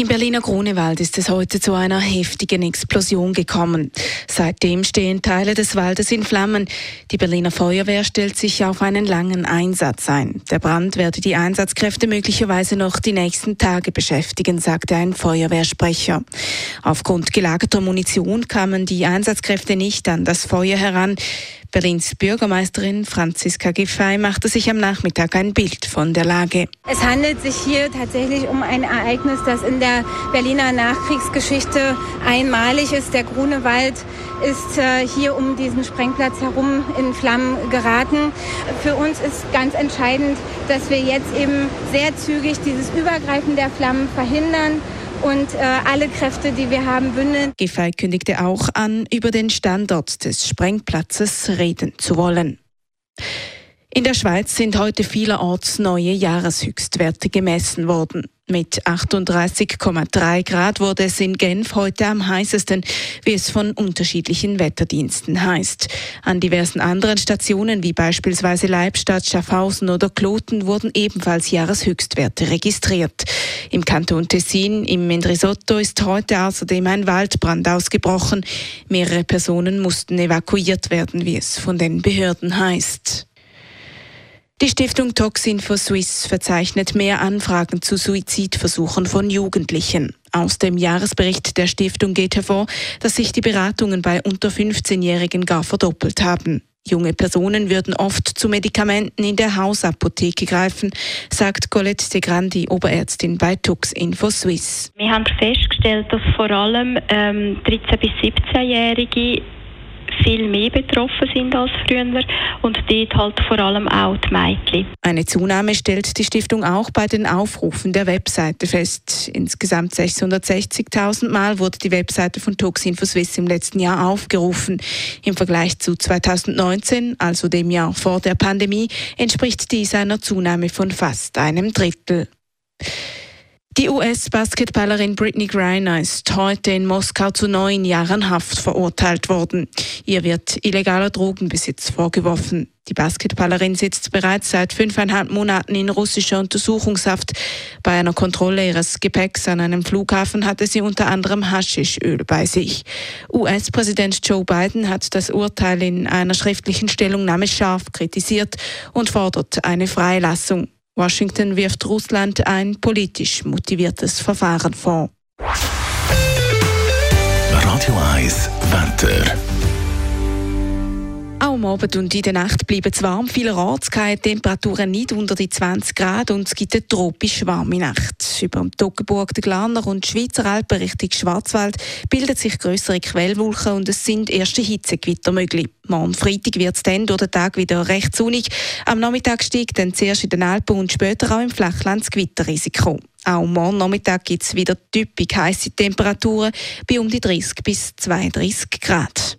Im Berliner Grunewald ist es heute zu einer heftigen Explosion gekommen. Seitdem stehen Teile des Waldes in Flammen. Die Berliner Feuerwehr stellt sich auf einen langen Einsatz ein. Der Brand werde die Einsatzkräfte möglicherweise noch die nächsten Tage beschäftigen, sagte ein Feuerwehrsprecher. Aufgrund gelagerter Munition kamen die Einsatzkräfte nicht an das Feuer heran. Berlins Bürgermeisterin Franziska Giffey machte sich am Nachmittag ein Bild von der Lage. Es handelt sich hier tatsächlich um ein Ereignis, das in der Berliner Nachkriegsgeschichte einmalig ist. Der Grunewald ist äh, hier um diesen Sprengplatz herum in Flammen geraten. Für uns ist ganz entscheidend, dass wir jetzt eben sehr zügig dieses Übergreifen der Flammen verhindern und äh, alle Kräfte, die wir haben, bündeln. Giffey kündigte auch an, über den Standort des Sprengplatzes reden zu wollen. In der Schweiz sind heute vielerorts neue Jahreshöchstwerte gemessen worden. Mit 38,3 Grad wurde es in Genf heute am heißesten, wie es von unterschiedlichen Wetterdiensten heißt. An diversen anderen Stationen wie beispielsweise Leibstadt, Schaffhausen oder Kloten wurden ebenfalls Jahreshöchstwerte registriert. Im Kanton Tessin, im Mendrisotto, ist heute außerdem ein Waldbrand ausgebrochen. Mehrere Personen mussten evakuiert werden, wie es von den Behörden heißt. Die Stiftung Toxin for Swiss verzeichnet mehr Anfragen zu Suizidversuchen von Jugendlichen. Aus dem Jahresbericht der Stiftung geht hervor, dass sich die Beratungen bei unter 15-Jährigen gar verdoppelt haben. Junge Personen würden oft zu Medikamenten in der Hausapotheke greifen, sagt Colette de Grandi, Oberärztin bei Tux Info Swiss. Wir haben festgestellt, dass vor allem ähm, 13- bis 17-Jährige viel mehr betroffen sind als früher und dort halt vor allem auch die Mädchen. Eine Zunahme stellt die Stiftung auch bei den Aufrufen der Webseite fest. Insgesamt 660.000 Mal wurde die Webseite von Toxin for Swiss im letzten Jahr aufgerufen. Im Vergleich zu 2019, also dem Jahr vor der Pandemie, entspricht dies einer Zunahme von fast einem Drittel. Die US-Basketballerin Britney Griner ist heute in Moskau zu neun Jahren Haft verurteilt worden. Ihr wird illegaler Drogenbesitz vorgeworfen. Die Basketballerin sitzt bereits seit fünfeinhalb Monaten in russischer Untersuchungshaft. Bei einer Kontrolle ihres Gepäcks an einem Flughafen hatte sie unter anderem Haschischöl bei sich. US-Präsident Joe Biden hat das Urteil in einer schriftlichen Stellungnahme scharf kritisiert und fordert eine Freilassung. Washington wirft Russland ein politisch motiviertes Verfahren vor. Radio 1 Wetter. Auch am Abend und in der Nacht bleiben es warm. Vielerorts gehen Temperaturen nicht unter die 20 Grad und es gibt eine tropisch warme Nacht. Über dem Toggenburg, der Glaner und Schweizer Alpen Richtung Schwarzwald bilden sich größere Quellwolken und es sind erste Hitzegewitter möglich. Morgen Freitag wird es dann durch den Tag wieder recht sonnig. Am Nachmittag steigt dann zuerst in den Alpen und später auch im Flachland das Gewitterrisiko. Auch morgen Nachmittag gibt es wieder typisch heiße Temperaturen bei um die 30 bis 32 Grad.